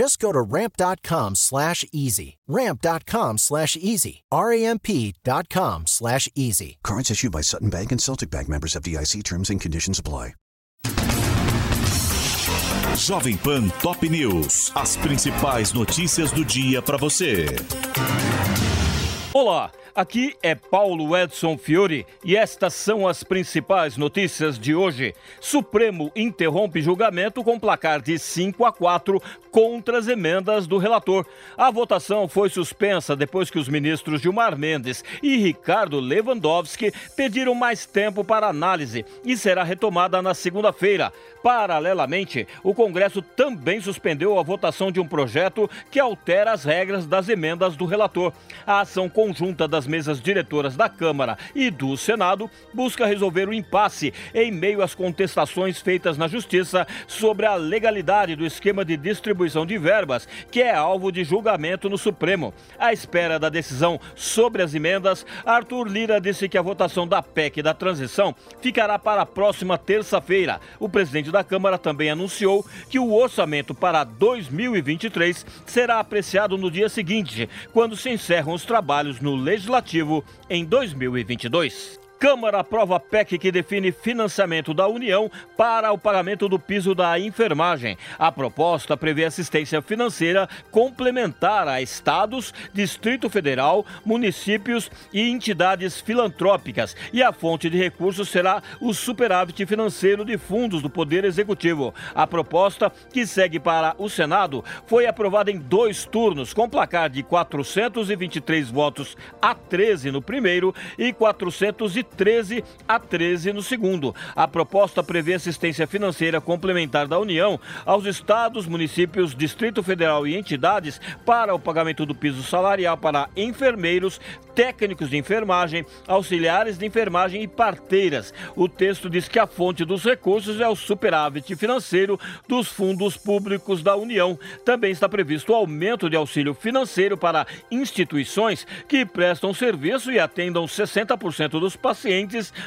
Just go to ramp.com slash easy. Ramp.com slash easy. R-A-M-P.com slash easy. Cards issued by Sutton Bank and Celtic Bank members of DIC terms and conditions apply. Jovem Pan Top News. As principais notícias do dia para você. Olá, aqui é Paulo Edson Fiore e estas são as principais notícias de hoje. Supremo interrompe julgamento com placar de 5 a 4 contra as emendas do relator. A votação foi suspensa depois que os ministros Gilmar Mendes e Ricardo Lewandowski pediram mais tempo para análise e será retomada na segunda-feira. Paralelamente, o Congresso também suspendeu a votação de um projeto que altera as regras das emendas do relator. A ação conjunta das mesas diretoras da Câmara e do Senado busca resolver o impasse em meio às contestações feitas na Justiça sobre a legalidade do esquema de distribuição de verbas, que é alvo de julgamento no Supremo. À espera da decisão sobre as emendas, Arthur Lira disse que a votação da PEC da transição ficará para a próxima terça-feira. O presidente da Câmara também anunciou que o orçamento para 2023 será apreciado no dia seguinte, quando se encerram os trabalhos no Legislativo em 2022. Câmara aprova PEC que define financiamento da União para o pagamento do piso da enfermagem. A proposta prevê assistência financeira complementar a estados, Distrito Federal, municípios e entidades filantrópicas. E a fonte de recursos será o superávit financeiro de fundos do Poder Executivo. A proposta, que segue para o Senado, foi aprovada em dois turnos, com placar de 423 votos a 13 no primeiro e 430 13 a 13 no segundo. A proposta prevê assistência financeira complementar da União aos estados, municípios, Distrito Federal e entidades para o pagamento do piso salarial para enfermeiros, técnicos de enfermagem, auxiliares de enfermagem e parteiras. O texto diz que a fonte dos recursos é o superávit financeiro dos fundos públicos da União. Também está previsto o aumento de auxílio financeiro para instituições que prestam serviço e atendam 60% dos pacientes,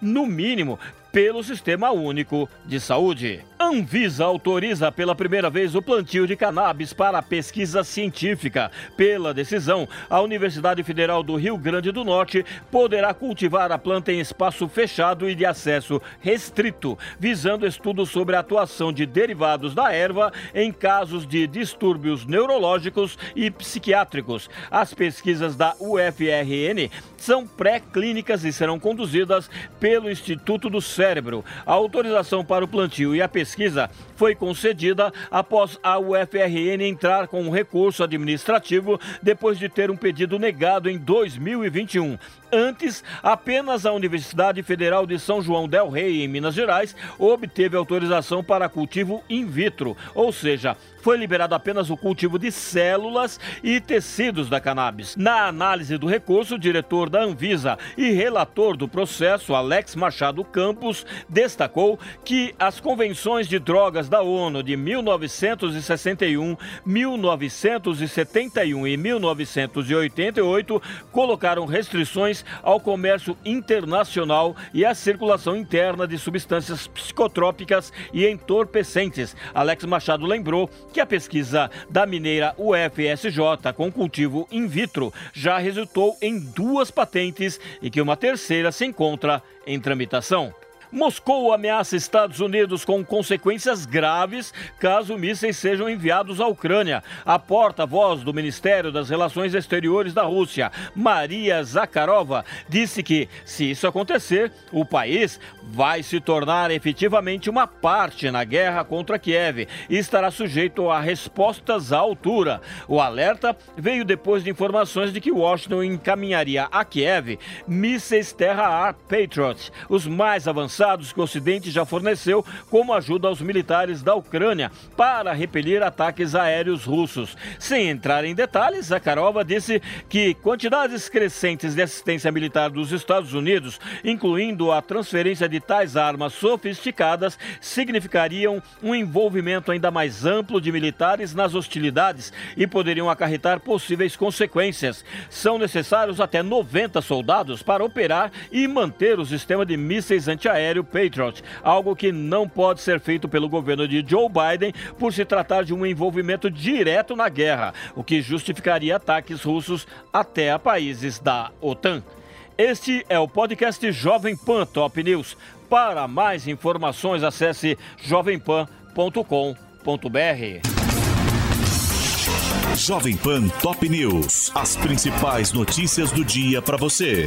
no mínimo, pelo Sistema Único de Saúde. Anvisa autoriza pela primeira vez o plantio de cannabis para pesquisa científica. Pela decisão, a Universidade Federal do Rio Grande do Norte poderá cultivar a planta em espaço fechado e de acesso restrito, visando estudos sobre a atuação de derivados da erva em casos de distúrbios neurológicos e psiquiátricos. As pesquisas da UFRN são pré-clínicas e serão conduzidas pelo Instituto do Cérebro cérebro. A autorização para o plantio e a pesquisa foi concedida após a UFRN entrar com um recurso administrativo depois de ter um pedido negado em 2021. Antes, apenas a Universidade Federal de São João del Rei, em Minas Gerais, obteve autorização para cultivo in vitro, ou seja, foi liberado apenas o cultivo de células e tecidos da cannabis. Na análise do recurso, o diretor da Anvisa e relator do processo, Alex Machado Campos, destacou que as convenções de drogas da ONU de 1961, 1971 e 1988 colocaram restrições ao comércio internacional e à circulação interna de substâncias psicotrópicas e entorpecentes. Alex Machado lembrou que a pesquisa da mineira UFSJ com cultivo in vitro já resultou em duas patentes e que uma terceira se encontra em tramitação. Moscou ameaça Estados Unidos com consequências graves caso mísseis sejam enviados à Ucrânia. A porta-voz do Ministério das Relações Exteriores da Rússia, Maria Zakharova, disse que, se isso acontecer, o país vai se tornar efetivamente uma parte na guerra contra Kiev e estará sujeito a respostas à altura. O alerta veio depois de informações de que Washington encaminharia a Kiev mísseis terra-ar Patriot, os mais avançados que o Ocidente já forneceu como ajuda aos militares da Ucrânia para repelir ataques aéreos russos. Sem entrar em detalhes, Zakharova disse que quantidades crescentes de assistência militar dos Estados Unidos, incluindo a transferência de tais armas sofisticadas, significariam um envolvimento ainda mais amplo de militares nas hostilidades e poderiam acarretar possíveis consequências. São necessários até 90 soldados para operar e manter o sistema de mísseis antiaéreo Patriot, algo que não pode ser feito pelo governo de Joe Biden por se tratar de um envolvimento direto na guerra, o que justificaria ataques russos até a países da OTAN. Este é o podcast Jovem Pan Top News. Para mais informações, acesse jovempan.com.br. Jovem Pan Top News. As principais notícias do dia para você.